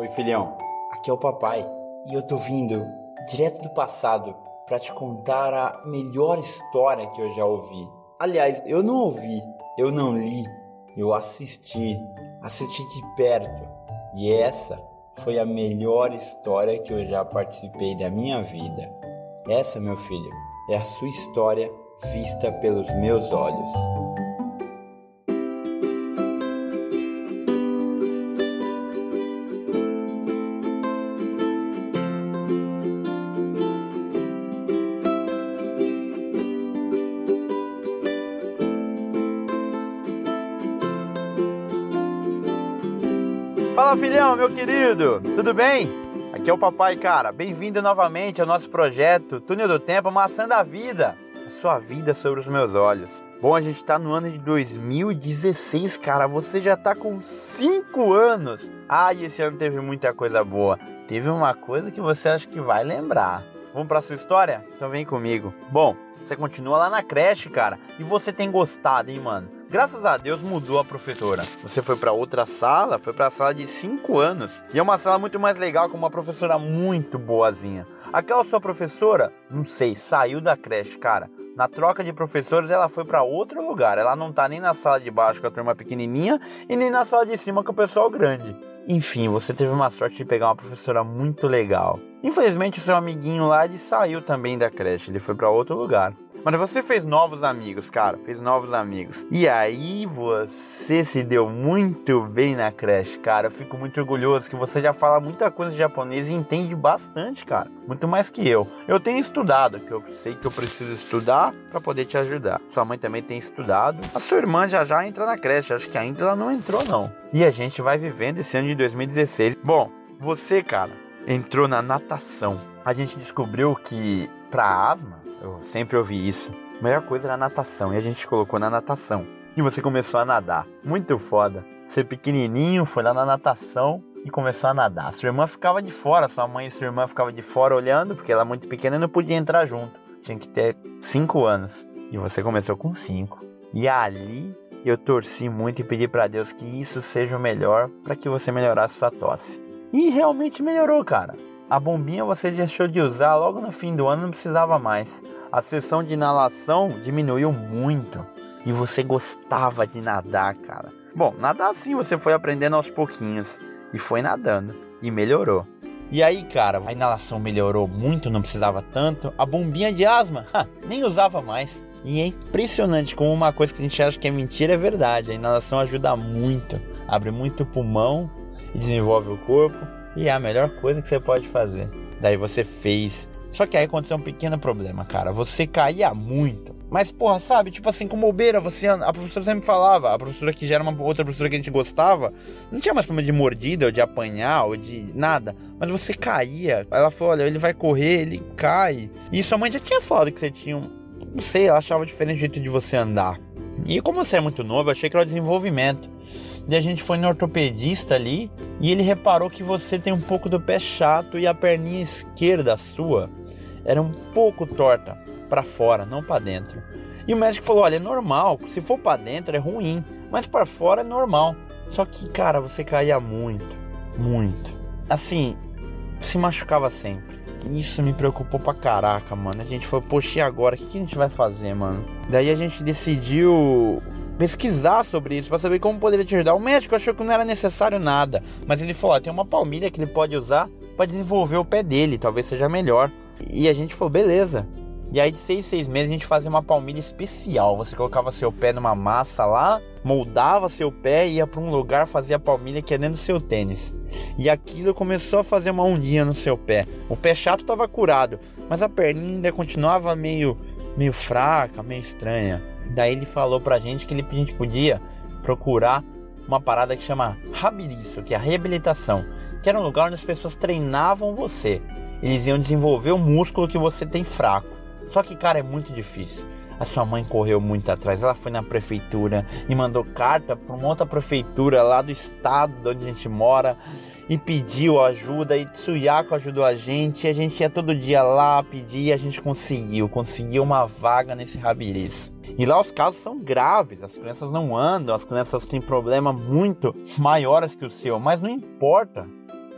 Oi, filhão. Aqui é o papai e eu tô vindo direto do passado para te contar a melhor história que eu já ouvi. Aliás, eu não ouvi, eu não li, eu assisti, assisti de perto. E essa foi a melhor história que eu já participei da minha vida. Essa, meu filho, é a sua história vista pelos meus olhos. Fala filhão, meu querido, tudo bem? Aqui é o papai, cara. Bem-vindo novamente ao nosso projeto Túnel do Tempo, Maçã da Vida. A sua vida sobre os meus olhos. Bom, a gente tá no ano de 2016, cara. Você já tá com 5 anos. Ah, esse ano teve muita coisa boa. Teve uma coisa que você acha que vai lembrar. Vamos pra sua história? Então vem comigo. Bom, você continua lá na creche, cara. E você tem gostado, hein, mano? Graças a Deus mudou a professora. Você foi para outra sala, foi para a sala de 5 anos. E é uma sala muito mais legal com uma professora muito boazinha. Aquela sua professora, não sei, saiu da creche, cara. Na troca de professores, ela foi para outro lugar. Ela não tá nem na sala de baixo com a turma pequenininha e nem na sala de cima com o pessoal grande. Enfim, você teve uma sorte de pegar uma professora muito legal. Infelizmente, o seu amiguinho lá ele saiu também da creche, ele foi para outro lugar. Mas você fez novos amigos, cara, fez novos amigos. E aí você se deu muito bem na creche, cara. Eu fico muito orgulhoso que você já fala muita coisa de japonês e entende bastante, cara. Muito mais que eu. Eu tenho estudado, que eu sei que eu preciso estudar para poder te ajudar. Sua mãe também tem estudado. A sua irmã já já entra na creche, acho que ainda ela não entrou não. E a gente vai vivendo esse ano de 2016. Bom, você, cara, entrou na natação. A gente descobriu que para asma, eu sempre ouvi isso, a melhor coisa era natação e a gente colocou na natação. E você começou a nadar. Muito foda. Você pequenininho foi lá na natação e começou a nadar. Sua irmã ficava de fora, sua mãe e sua irmã ficavam de fora olhando, porque ela é muito pequena e não podia entrar junto. Tinha que ter 5 anos. E você começou com 5. E ali eu torci muito e pedi para Deus que isso seja o melhor para que você melhorasse sua tosse. E realmente melhorou, cara. A bombinha você deixou de usar logo no fim do ano, não precisava mais. A sessão de inalação diminuiu muito e você gostava de nadar, cara. Bom, nadar sim você foi aprendendo aos pouquinhos e foi nadando e melhorou. E aí, cara, a inalação melhorou muito, não precisava tanto. A bombinha de asma, ha, nem usava mais. E é impressionante como uma coisa que a gente acha que é mentira é verdade. A inalação ajuda muito, abre muito o pulmão e desenvolve o corpo. E é a melhor coisa que você pode fazer. Daí você fez. Só que aí aconteceu um pequeno problema, cara. Você caía muito. Mas, porra, sabe? Tipo assim, com bobeira, você. A professora sempre falava, a professora que já era uma outra professora que a gente gostava, não tinha mais problema de mordida, ou de apanhar, ou de nada. Mas você caía. Ela falou: olha, ele vai correr, ele cai. E sua mãe já tinha falado que você tinha um. Não sei, ela achava diferente o jeito de você andar. E como você é muito novo, eu achei que era o desenvolvimento. E a gente foi no ortopedista ali e ele reparou que você tem um pouco do pé chato e a perninha esquerda sua era um pouco torta para fora, não para dentro. E o médico falou: "Olha, é normal, se for para dentro é ruim, mas para fora é normal". Só que, cara, você caía muito, muito. Assim, se machucava sempre. Isso me preocupou pra caraca, mano. A gente foi, poxa, e agora? O que a gente vai fazer, mano? Daí a gente decidiu pesquisar sobre isso para saber como poderia te ajudar. O médico achou que não era necessário nada, mas ele falou: tem uma palmilha que ele pode usar para desenvolver o pé dele, talvez seja melhor. E a gente falou: beleza. E aí de seis, seis meses a gente fazia uma palmilha especial. Você colocava seu pé numa massa lá, moldava seu pé, ia para um lugar, fazia a palmilha que é dentro do seu tênis. E aquilo começou a fazer uma ondinha no seu pé. O pé chato estava curado, mas a perninha ainda continuava meio, meio fraca, meio estranha. Daí ele falou pra gente que ele, a gente podia procurar uma parada que chama Rabiriço, que é a reabilitação, que era um lugar onde as pessoas treinavam você. Eles iam desenvolver o músculo que você tem fraco. Só que, cara, é muito difícil. A sua mãe correu muito atrás. Ela foi na prefeitura e mandou carta para uma outra prefeitura lá do estado onde a gente mora e pediu ajuda. E Tsuyako ajudou a gente. E a gente ia todo dia lá pedir e a gente conseguiu. Conseguiu uma vaga nesse rabiriço. E lá os casos são graves, as crianças não andam, as crianças têm problemas muito maiores que o seu, mas não importa.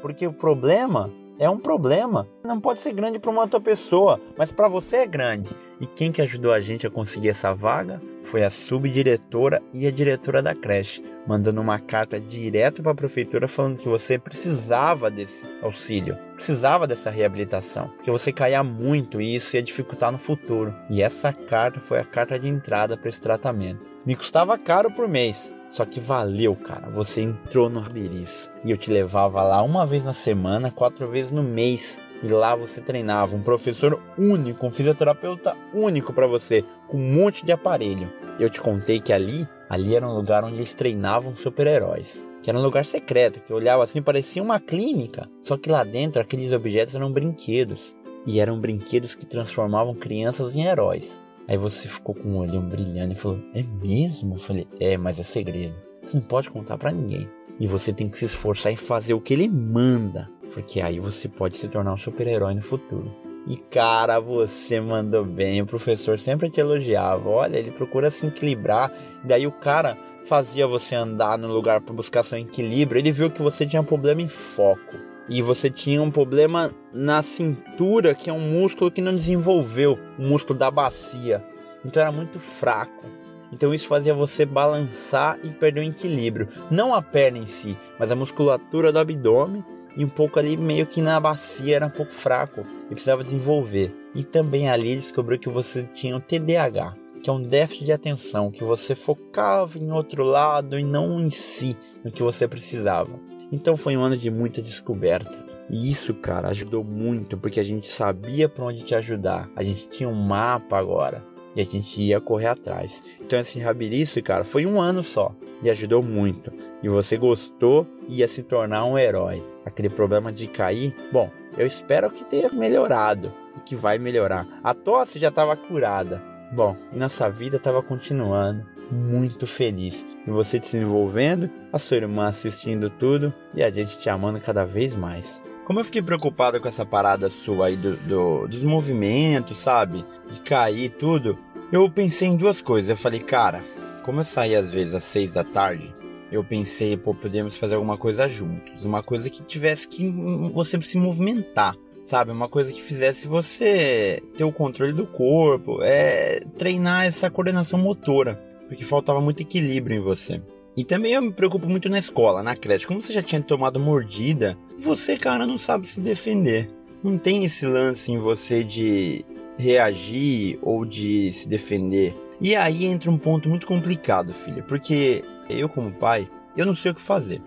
porque o problema é um problema. Não pode ser grande para uma outra pessoa, mas para você é grande. E quem que ajudou a gente a conseguir essa vaga foi a subdiretora e a diretora da creche, mandando uma carta direto para a prefeitura falando que você precisava desse auxílio, precisava dessa reabilitação, que você caía muito e isso ia dificultar no futuro. E essa carta foi a carta de entrada para esse tratamento. Me custava caro por mês, só que valeu, cara. Você entrou no Rabiriço. E eu te levava lá uma vez na semana, quatro vezes no mês. E lá você treinava um professor único, um fisioterapeuta único para você, com um monte de aparelho. Eu te contei que ali, ali era um lugar onde eles treinavam super-heróis. Que era um lugar secreto, que olhava assim, parecia uma clínica. Só que lá dentro aqueles objetos eram brinquedos. E eram brinquedos que transformavam crianças em heróis. Aí você ficou com o olhão brilhando e falou: É mesmo? Eu falei: É, mas é segredo. Você não pode contar para ninguém. E você tem que se esforçar e fazer o que ele manda. Porque aí você pode se tornar um super-herói no futuro. E cara, você mandou bem. O professor sempre te elogiava. Olha, ele procura se equilibrar. Daí o cara fazia você andar no lugar para buscar seu equilíbrio. Ele viu que você tinha problema em foco. E você tinha um problema na cintura, que é um músculo que não desenvolveu, o músculo da bacia. Então era muito fraco. Então isso fazia você balançar e perder o equilíbrio. Não a perna em si, mas a musculatura do abdômen e um pouco ali meio que na bacia era um pouco fraco e precisava desenvolver. E também ali descobriu que você tinha o TDAH, que é um déficit de atenção, que você focava em outro lado e não em si, no que você precisava. Então foi um ano de muita descoberta. E isso, cara, ajudou muito porque a gente sabia para onde te ajudar. A gente tinha um mapa agora e a gente ia correr atrás. Então esse rabiriço, cara, foi um ano só e ajudou muito. E você gostou e ia se tornar um herói. Aquele problema de cair, bom, eu espero que tenha melhorado e que vai melhorar. A tosse já estava curada. Bom, e nossa vida estava continuando muito feliz. E você se envolvendo, a sua irmã assistindo tudo e a gente te amando cada vez mais. Como eu fiquei preocupado com essa parada sua aí do, do, dos movimentos, sabe? De cair tudo, eu pensei em duas coisas. Eu falei, cara, como eu saí às vezes às seis da tarde, eu pensei, pô, podemos fazer alguma coisa juntos. Uma coisa que tivesse que você se movimentar sabe? Uma coisa que fizesse você ter o controle do corpo, é treinar essa coordenação motora porque faltava muito equilíbrio em você. E também eu me preocupo muito na escola, na creche. Como você já tinha tomado mordida, você, cara, não sabe se defender. Não tem esse lance em você de reagir ou de se defender. E aí entra um ponto muito complicado, filha, porque eu, como pai, eu não sei o que fazer.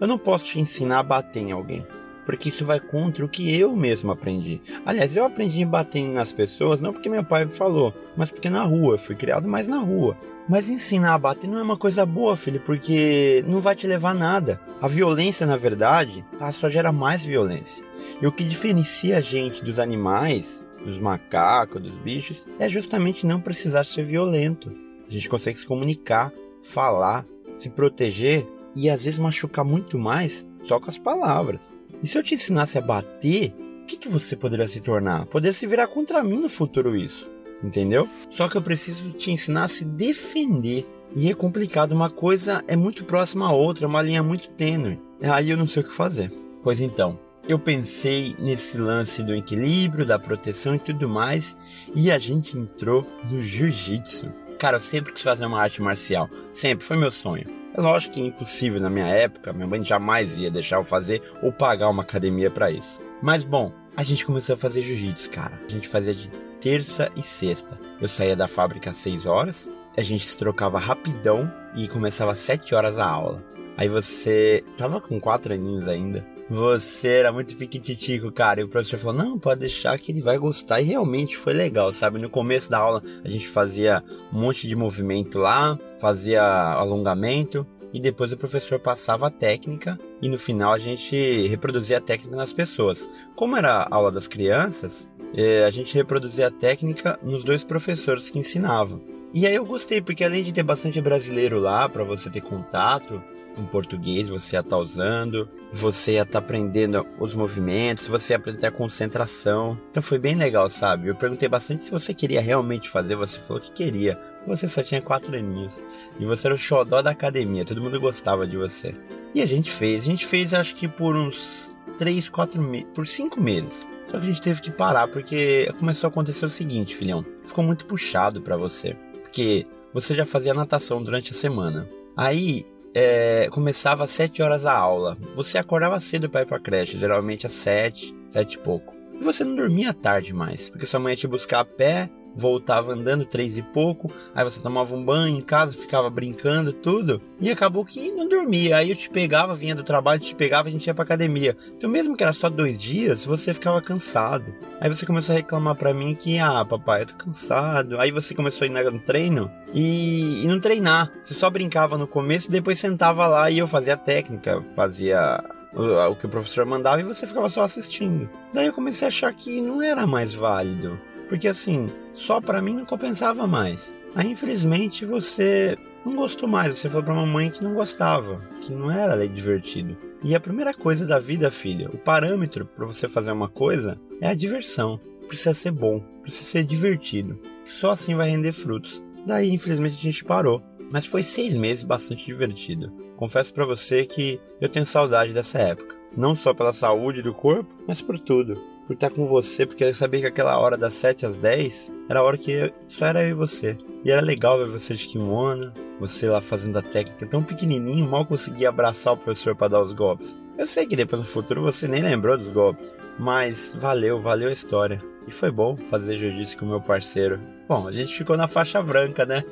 Eu não posso te ensinar a bater em alguém porque isso vai contra o que eu mesmo aprendi. Aliás, eu aprendi batendo nas pessoas não porque meu pai me falou, mas porque na rua, eu fui criado mais na rua. Mas ensinar a bater não é uma coisa boa, filho, porque não vai te levar a nada. A violência, na verdade, só gera mais violência. E o que diferencia a gente dos animais, dos macacos, dos bichos, é justamente não precisar ser violento. A gente consegue se comunicar, falar, se proteger e às vezes machucar muito mais só com as palavras. E se eu te ensinasse a bater, o que, que você poderia se tornar? Poderia se virar contra mim no futuro isso. Entendeu? Só que eu preciso te ensinar a se defender. E é complicado, uma coisa é muito próxima à outra, uma linha muito tênue. Aí eu não sei o que fazer. Pois então, eu pensei nesse lance do equilíbrio, da proteção e tudo mais, e a gente entrou no jiu-jitsu. Cara, eu sempre quis fazer uma arte marcial, sempre foi meu sonho. É lógico que é impossível na minha época, minha mãe jamais ia deixar eu fazer ou pagar uma academia para isso. Mas bom, a gente começou a fazer jiu-jitsu, cara. A gente fazia de terça e sexta. Eu saía da fábrica às 6 horas, a gente se trocava rapidão e começava às 7 horas a aula. Aí você tava com 4 aninhos ainda. Você era muito fiquititico, cara. E o professor falou: Não, pode deixar que ele vai gostar. E realmente foi legal, sabe? No começo da aula a gente fazia um monte de movimento lá, fazia alongamento. E depois o professor passava a técnica e no final a gente reproduzia a técnica nas pessoas. Como era a aula das crianças, eh, a gente reproduzia a técnica nos dois professores que ensinavam. E aí eu gostei, porque além de ter bastante brasileiro lá para você ter contato, em português, você ia estar tá usando, você ia estar tá aprendendo os movimentos, você ia aprender a concentração. Então foi bem legal, sabe? Eu perguntei bastante se você queria realmente fazer, você falou que queria. Você só tinha quatro aninhos. E você era o xodó da academia, todo mundo gostava de você. E a gente fez, a gente fez acho que por uns 3, 4 meses, por 5 meses. Só que a gente teve que parar porque começou a acontecer o seguinte, filhão. Ficou muito puxado para você. Porque você já fazia natação durante a semana. Aí é, começava às 7 horas a aula. Você acordava cedo para ir pra creche, geralmente às 7, 7 e pouco. E você não dormia tarde mais, porque sua mãe ia te buscar a pé voltava andando três e pouco, aí você tomava um banho em casa, ficava brincando, tudo, e acabou que não dormia. Aí eu te pegava, vinha do trabalho, te pegava, a gente ia pra academia. Então, mesmo que era só dois dias, você ficava cansado. Aí você começou a reclamar pra mim que, ah, papai, eu tô cansado. Aí você começou a ir no treino e, e não treinar. Você só brincava no começo e depois sentava lá e eu fazia técnica, fazia o que o professor mandava e você ficava só assistindo. Daí eu comecei a achar que não era mais válido. Porque assim, só para mim não compensava mais. Aí infelizmente você não gostou mais, você falou pra mamãe que não gostava, que não era divertido. E a primeira coisa da vida, filha, o parâmetro para você fazer uma coisa é a diversão. Precisa ser bom, precisa ser divertido. Só assim vai render frutos. Daí, infelizmente, a gente parou. Mas foi seis meses bastante divertido. Confesso para você que eu tenho saudade dessa época. Não só pela saúde do corpo, mas por tudo por estar com você, porque eu sabia que aquela hora das 7 às 10 era a hora que só era eu e você. E era legal ver você de kimono, você lá fazendo a técnica tão pequenininho, mal conseguia abraçar o professor para dar os golpes. Eu sei que depois no futuro você nem lembrou dos golpes, mas valeu, valeu a história. E foi bom fazer jiu-jitsu com meu parceiro. Bom, a gente ficou na faixa branca, né?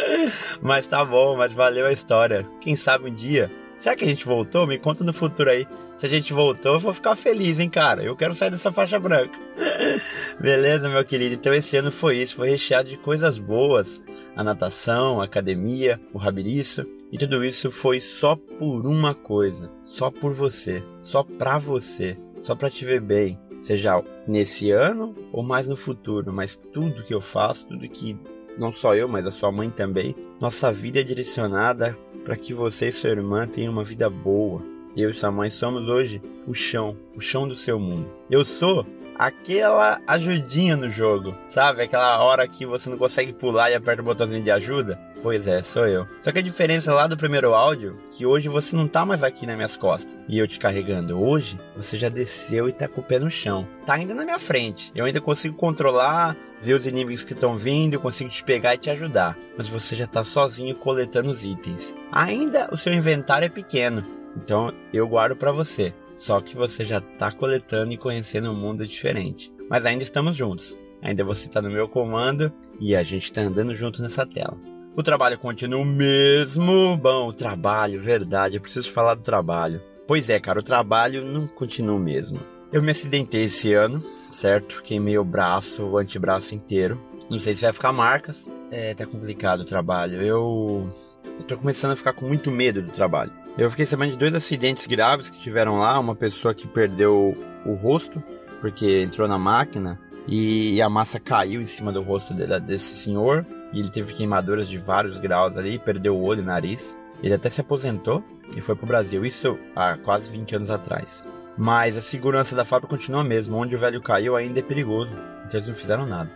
mas tá bom, mas valeu a história. Quem sabe um dia Será que a gente voltou? Me conta no futuro aí. Se a gente voltou, eu vou ficar feliz, hein, cara? Eu quero sair dessa faixa branca. Beleza, meu querido? Então esse ano foi isso, foi recheado de coisas boas. A natação, a academia, o rabiriço. E tudo isso foi só por uma coisa. Só por você. Só pra você. Só pra te ver bem. Seja nesse ano ou mais no futuro. Mas tudo que eu faço, tudo que não só eu, mas a sua mãe também, nossa vida é direcionada para que você e sua irmã tenham uma vida boa. Eu e sua mãe somos hoje o chão, o chão do seu mundo. Eu sou aquela ajudinha no jogo, sabe? Aquela hora que você não consegue pular e aperta o botãozinho de ajuda. Pois é, sou eu. Só que a diferença lá do primeiro áudio, que hoje você não tá mais aqui nas minhas costas e eu te carregando. Hoje você já desceu e tá com o pé no chão. Tá ainda na minha frente. Eu ainda consigo controlar, ver os inimigos que estão vindo, eu consigo te pegar e te ajudar. Mas você já tá sozinho coletando os itens. Ainda o seu inventário é pequeno, então eu guardo para você. Só que você já tá coletando e conhecendo um mundo diferente. Mas ainda estamos juntos. Ainda você tá no meu comando e a gente tá andando junto nessa tela. O trabalho continua o mesmo. Bom, o trabalho, verdade, eu preciso falar do trabalho. Pois é, cara, o trabalho não continua o mesmo. Eu me acidentei esse ano, certo? Queimei o braço, o antebraço inteiro. Não sei se vai ficar marcas. É, tá complicado o trabalho. Eu, eu tô começando a ficar com muito medo do trabalho. Eu fiquei sabendo de dois acidentes graves que tiveram lá. Uma pessoa que perdeu o rosto porque entrou na máquina e a massa caiu em cima do rosto desse senhor. E ele teve queimaduras de vários graus ali, perdeu o olho e o nariz. Ele até se aposentou e foi pro Brasil. Isso há quase 20 anos atrás. Mas a segurança da fábrica continua a mesma. Onde o velho caiu ainda é perigoso. Então eles não fizeram nada.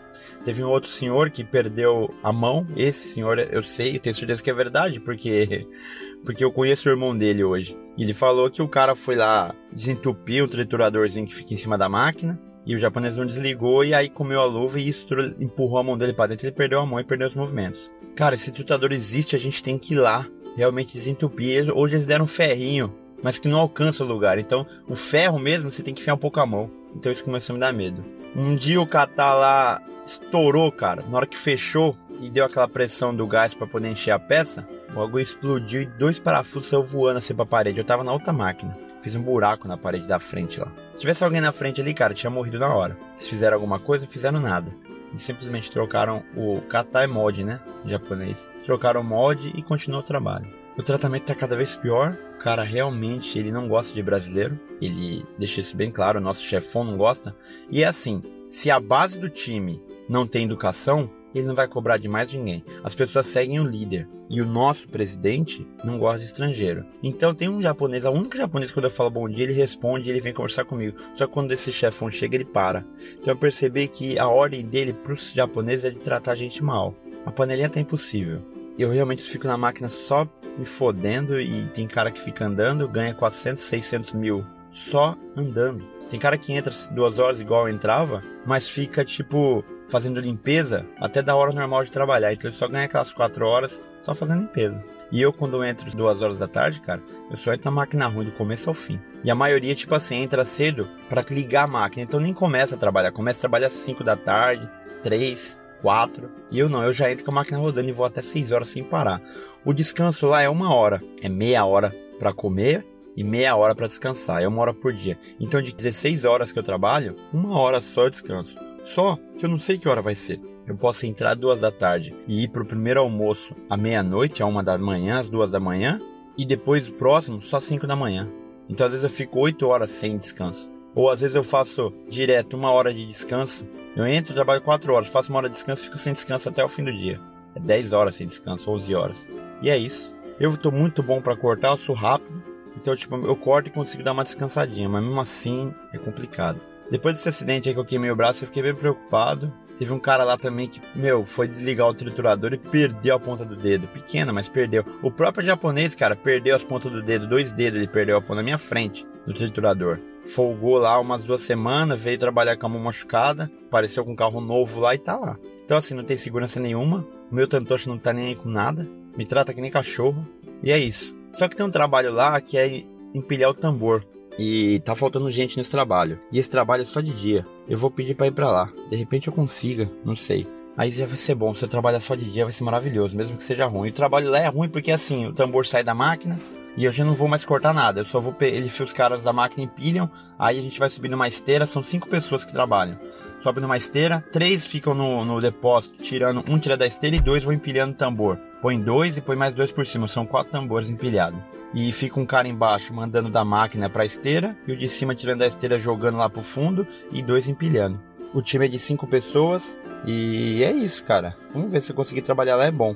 Teve um outro senhor que perdeu a mão. Esse senhor, eu sei, eu tenho certeza que é verdade, porque porque eu conheço o irmão dele hoje. Ele falou que o cara foi lá desentupir o trituradorzinho que fica em cima da máquina. E o japonês não desligou e aí comeu a luva e isso empurrou a mão dele para dentro. Ele perdeu a mão e perdeu os movimentos. Cara, esse tritador existe, a gente tem que ir lá realmente desentupir. Hoje eles deram um ferrinho mas que não alcança o lugar. Então, o ferro mesmo, você tem que enfiar um pouco a mão. Então, isso começou a me dar medo. Um dia o catar lá estourou, cara. Na hora que fechou e deu aquela pressão do gás para poder encher a peça, o bagulho explodiu e dois parafusos saiu voando assim pra parede. Eu tava na outra máquina. Fiz um buraco na parede da frente lá. Se tivesse alguém na frente ali, cara, tinha morrido na hora. Se fizeram alguma coisa, fizeram nada. E simplesmente trocaram o kata é mod, né? Em japonês. Trocaram o mod e continuou o trabalho. O tratamento tá cada vez pior. O cara realmente ele não gosta de brasileiro. Ele deixa isso bem claro, o nosso chefão não gosta. E é assim, se a base do time não tem educação, ele não vai cobrar de mais ninguém. As pessoas seguem o líder. E o nosso presidente não gosta de estrangeiro. Então tem um japonês, a única japonês quando eu falo bom dia, ele responde, ele vem conversar comigo. Só que quando esse chefão chega, ele para. Então eu percebi que a ordem dele para os japoneses é de tratar a gente mal. A panelinha tá impossível eu realmente fico na máquina só me fodendo e tem cara que fica andando, ganha 400, 600 mil só andando. Tem cara que entra duas horas igual eu entrava, mas fica tipo fazendo limpeza até da hora normal de trabalhar. Então ele só ganha aquelas quatro horas só fazendo limpeza. E eu, quando entro duas horas da tarde, cara, eu só entro na máquina ruim do começo ao fim. E a maioria, tipo assim, entra cedo para ligar a máquina. Então nem começa a trabalhar. Começa a trabalhar às 5 da tarde, 3, 4. E eu não, eu já entro com a máquina rodando e vou até 6 horas sem parar. O descanso lá é uma hora. É meia hora para comer e meia hora para descansar. É uma hora por dia. Então de 16 horas que eu trabalho, uma hora só eu descanso. Só que eu não sei que hora vai ser. Eu posso entrar duas da tarde e ir pro primeiro almoço à meia-noite, a uma da manhã, às duas da manhã, e depois o próximo só cinco da manhã. Então às vezes eu fico oito horas sem descanso. Ou às vezes eu faço direto uma hora de descanso. Eu entro, trabalho quatro horas, faço uma hora de descanso fico sem descanso até o fim do dia. É 10 horas sem descanso, 11 horas. E é isso. Eu tô muito bom para cortar, eu sou rápido. Então, tipo, eu corto e consigo dar uma descansadinha, mas mesmo assim é complicado. Depois desse acidente aí que eu queimei o braço, eu fiquei bem preocupado. Teve um cara lá também que, meu, foi desligar o triturador e perdeu a ponta do dedo. Pequena, mas perdeu. O próprio japonês, cara, perdeu as pontas do dedo. Dois dedos ele perdeu a ponta na minha frente do triturador. Folgou lá umas duas semanas, veio trabalhar com a mão machucada, apareceu com um carro novo lá e tá lá. Então assim, não tem segurança nenhuma. O meu tantoshi não tá nem aí com nada. Me trata que nem cachorro. E é isso. Só que tem um trabalho lá que é empilhar o tambor. E tá faltando gente nesse trabalho. E esse trabalho é só de dia. Eu vou pedir para ir para lá. De repente eu consiga, não sei. Aí já vai ser bom. Se eu trabalhar só de dia vai ser maravilhoso, mesmo que seja ruim. O trabalho lá é ruim porque assim, o tambor sai da máquina e eu já não vou mais cortar nada. Eu só vou ele os caras da máquina empilham, aí a gente vai subir numa esteira, são cinco pessoas que trabalham. Sobe numa esteira, três ficam no, no depósito, tirando um tira da esteira e dois vão empilhando o tambor põe dois e põe mais dois por cima, são quatro tambores empilhados. E fica um cara embaixo mandando da máquina para a esteira e o de cima tirando da esteira jogando lá pro fundo e dois empilhando. O time é de cinco pessoas e é isso, cara. Vamos ver se eu conseguir trabalhar lá é bom.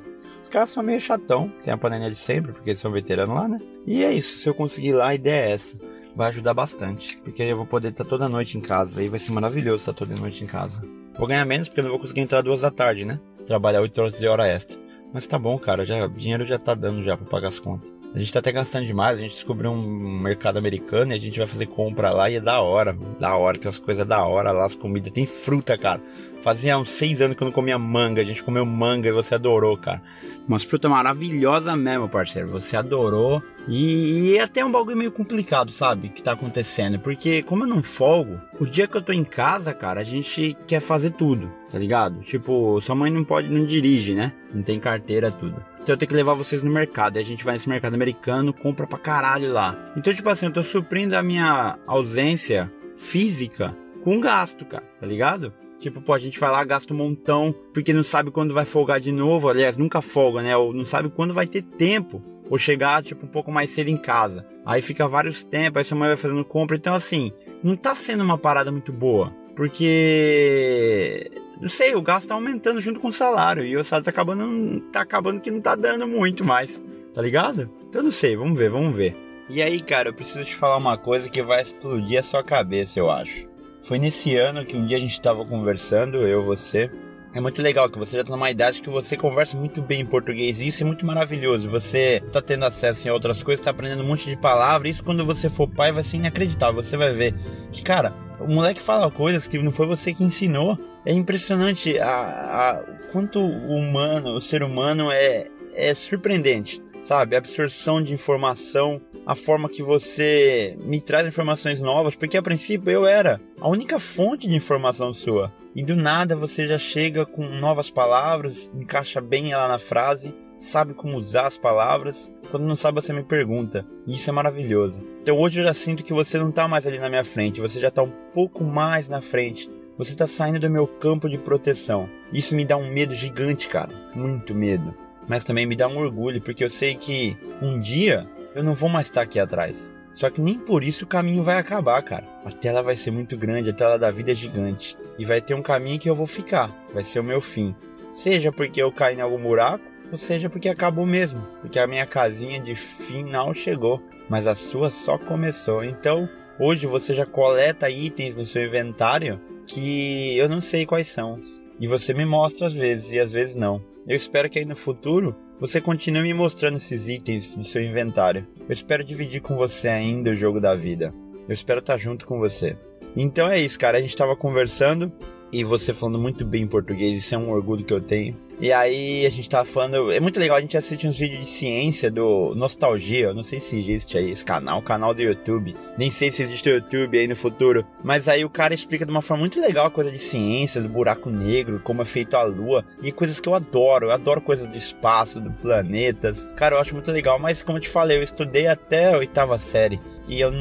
Caras são meio chatão, tem a panelinha de sempre, porque eles são veteranos lá, né? E é isso, se eu conseguir lá, a ideia é essa. Vai ajudar bastante, porque eu vou poder estar toda noite em casa, aí vai ser maravilhoso estar toda noite em casa. Vou ganhar menos porque eu não vou conseguir entrar duas da tarde, né? Trabalhar 8 horas de hora extra. Mas tá bom, cara, já, dinheiro já tá dando já pra pagar as contas. A gente tá até gastando demais, a gente descobriu um mercado americano e a gente vai fazer compra lá e é da hora, da hora, tem as coisas da hora lá, as comidas, tem fruta, cara. Fazia uns seis anos que eu não comia manga, a gente comeu manga e você adorou, cara. Umas frutas maravilhosas mesmo, parceiro. Você adorou. E, e é até um bagulho meio complicado, sabe? Que tá acontecendo. Porque como eu não folgo, o dia que eu tô em casa, cara, a gente quer fazer tudo, tá ligado? Tipo, sua mãe não pode, não dirige, né? Não tem carteira, tudo. Então eu tenho que levar vocês no mercado. E a gente vai nesse mercado americano, compra pra caralho lá. Então, tipo assim, eu tô suprindo a minha ausência física com gasto, cara, tá ligado? Tipo, pô, a gente vai lá, gasta um montão, porque não sabe quando vai folgar de novo. Aliás, nunca folga, né? Ou não sabe quando vai ter tempo. Ou chegar, tipo, um pouco mais cedo em casa. Aí fica vários tempos, aí sua mãe vai fazendo compra. Então, assim, não tá sendo uma parada muito boa. Porque. Não sei, o gasto tá aumentando junto com o salário. E o salário tá acabando, tá acabando que não tá dando muito mais. Tá ligado? Então não sei, vamos ver, vamos ver. E aí, cara, eu preciso te falar uma coisa que vai explodir a sua cabeça, eu acho. Foi nesse ano que um dia a gente estava conversando, eu e você. É muito legal que você já tá numa idade que você conversa muito bem em português. E isso é muito maravilhoso. Você tá tendo acesso em outras coisas, tá aprendendo um monte de palavras. Isso quando você for pai vai ser inacreditável. Você vai ver que, cara, o moleque fala coisas que não foi você que ensinou. É impressionante a, a quanto o humano, o ser humano é, é surpreendente sabe? A absorção de informação, a forma que você me traz informações novas, porque a princípio eu era a única fonte de informação sua. E do nada você já chega com novas palavras, encaixa bem lá na frase, sabe como usar as palavras. Quando não sabe, você me pergunta. E isso é maravilhoso. Então hoje eu já sinto que você não está mais ali na minha frente, você já está um pouco mais na frente. Você está saindo do meu campo de proteção. Isso me dá um medo gigante, cara. Muito medo mas também me dá um orgulho, porque eu sei que um dia eu não vou mais estar aqui atrás. Só que nem por isso o caminho vai acabar, cara. A tela vai ser muito grande, a tela da vida é gigante. E vai ter um caminho que eu vou ficar, vai ser o meu fim. Seja porque eu caí em algum buraco, ou seja porque acabou mesmo. Porque a minha casinha de final chegou, mas a sua só começou. Então, hoje você já coleta itens no seu inventário que eu não sei quais são. E você me mostra às vezes e às vezes não. Eu espero que aí no futuro você continue me mostrando esses itens do seu inventário. Eu espero dividir com você ainda o jogo da vida. Eu espero estar junto com você. Então é isso, cara. A gente tava conversando e você falando muito bem português, isso é um orgulho que eu tenho. E aí a gente tava falando, é muito legal, a gente assiste uns vídeos de ciência do Nostalgia, eu não sei se existe aí esse canal, canal do YouTube, nem sei se existe o YouTube aí no futuro, mas aí o cara explica de uma forma muito legal a coisa de ciência, do buraco negro, como é feito a lua, e coisas que eu adoro, eu adoro coisas do espaço, do planetas, cara, eu acho muito legal, mas como eu te falei, eu estudei até a oitava série, e eu,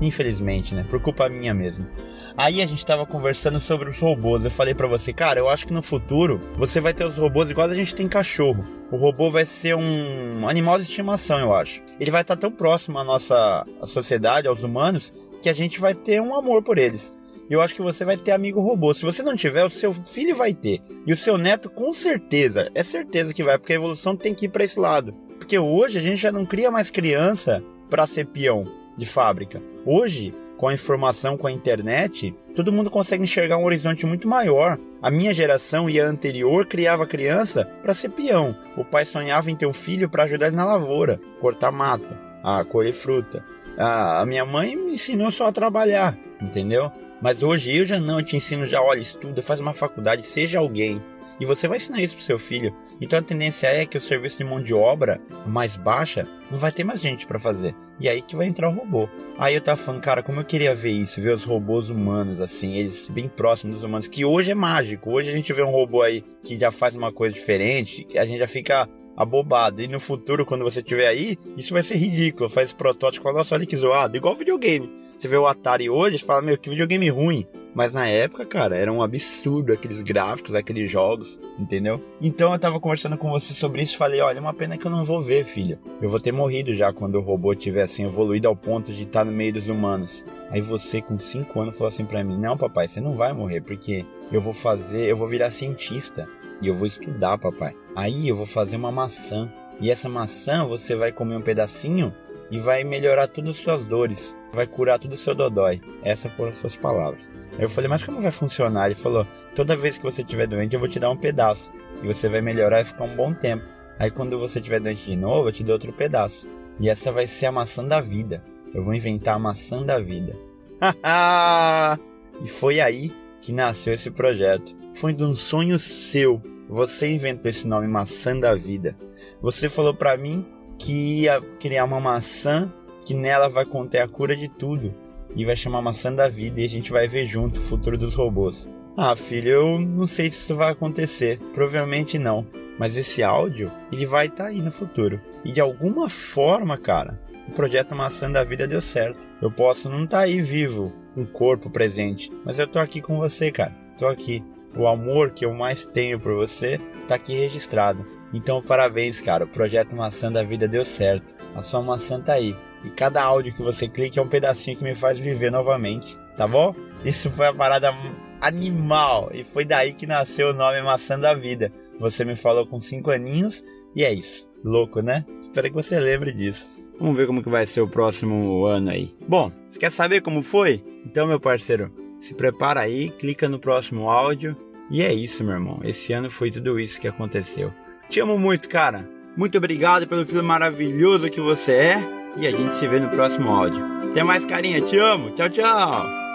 infelizmente, né, por culpa minha mesmo. Aí a gente tava conversando sobre os robôs. Eu falei para você, cara, eu acho que no futuro você vai ter os robôs igual a gente tem cachorro. O robô vai ser um animal de estimação, eu acho. Ele vai estar tão próximo à nossa à sociedade, aos humanos, que a gente vai ter um amor por eles. Eu acho que você vai ter amigo robô. Se você não tiver, o seu filho vai ter. E o seu neto, com certeza. É certeza que vai, porque a evolução tem que ir para esse lado. Porque hoje a gente já não cria mais criança para ser peão de fábrica. Hoje com a informação, com a internet, todo mundo consegue enxergar um horizonte muito maior. A minha geração e a anterior criava criança para ser peão. O pai sonhava em ter um filho para ajudar ele na lavoura, cortar mata, a colher fruta. A minha mãe me ensinou só a trabalhar, entendeu? Mas hoje eu já não, eu te ensino já, olha, estuda, faz uma faculdade, seja alguém. E você vai ensinar isso pro seu filho. Então a tendência é que o serviço de mão de obra mais baixa não vai ter mais gente para fazer. E aí que vai entrar o robô. Aí eu tava falando, cara, como eu queria ver isso, ver os robôs humanos, assim, eles bem próximos dos humanos, que hoje é mágico. Hoje a gente vê um robô aí que já faz uma coisa diferente, a gente já fica abobado. E no futuro, quando você tiver aí, isso vai ser ridículo. Faz protótipo, nossa, olha que zoado, igual videogame. Você vê o Atari hoje, você fala, meu, que videogame ruim. Mas na época, cara, era um absurdo aqueles gráficos, aqueles jogos, entendeu? Então eu tava conversando com você sobre isso e falei: olha, é uma pena que eu não vou ver, filho. Eu vou ter morrido já quando o robô tiver assim evoluído ao ponto de estar tá no meio dos humanos. Aí você, com 5 anos, falou assim pra mim: não, papai, você não vai morrer, porque eu vou fazer, eu vou virar cientista e eu vou estudar, papai. Aí eu vou fazer uma maçã. E essa maçã você vai comer um pedacinho e vai melhorar todas as suas dores, vai curar todo o seu dodói. Essas foram as suas palavras. Aí eu falei, mas como vai funcionar? Ele falou, toda vez que você estiver doente eu vou te dar um pedaço e você vai melhorar e ficar um bom tempo. Aí quando você estiver doente de novo, eu te dou outro pedaço. E essa vai ser a maçã da vida. Eu vou inventar a maçã da vida. e foi aí que nasceu esse projeto. Foi de um sonho seu. Você inventou esse nome Maçã da Vida. Você falou para mim que ia criar uma maçã que nela vai conter a cura de tudo e vai chamar maçã da vida e a gente vai ver junto o futuro dos robôs. Ah, filho, eu não sei se isso vai acontecer. Provavelmente não. Mas esse áudio, ele vai estar tá aí no futuro. E de alguma forma, cara, o projeto Maçã da Vida deu certo. Eu posso não estar tá aí vivo, um corpo presente, mas eu tô aqui com você, cara. Tô aqui. O amor que eu mais tenho por você tá aqui registrado. Então, parabéns, cara. O projeto Maçã da Vida deu certo. A sua maçã tá aí. E cada áudio que você clica é um pedacinho que me faz viver novamente, tá bom? Isso foi a parada animal e foi daí que nasceu o nome Maçã da Vida. Você me falou com 5 aninhos e é isso. Louco, né? Espero que você lembre disso. Vamos ver como que vai ser o próximo ano aí. Bom, você quer saber como foi? Então, meu parceiro, se prepara aí, clica no próximo áudio. E é isso, meu irmão. Esse ano foi tudo isso que aconteceu. Te amo muito, cara. Muito obrigado pelo filho maravilhoso que você é. E a gente se vê no próximo áudio. Até mais, carinha. Te amo. Tchau, tchau.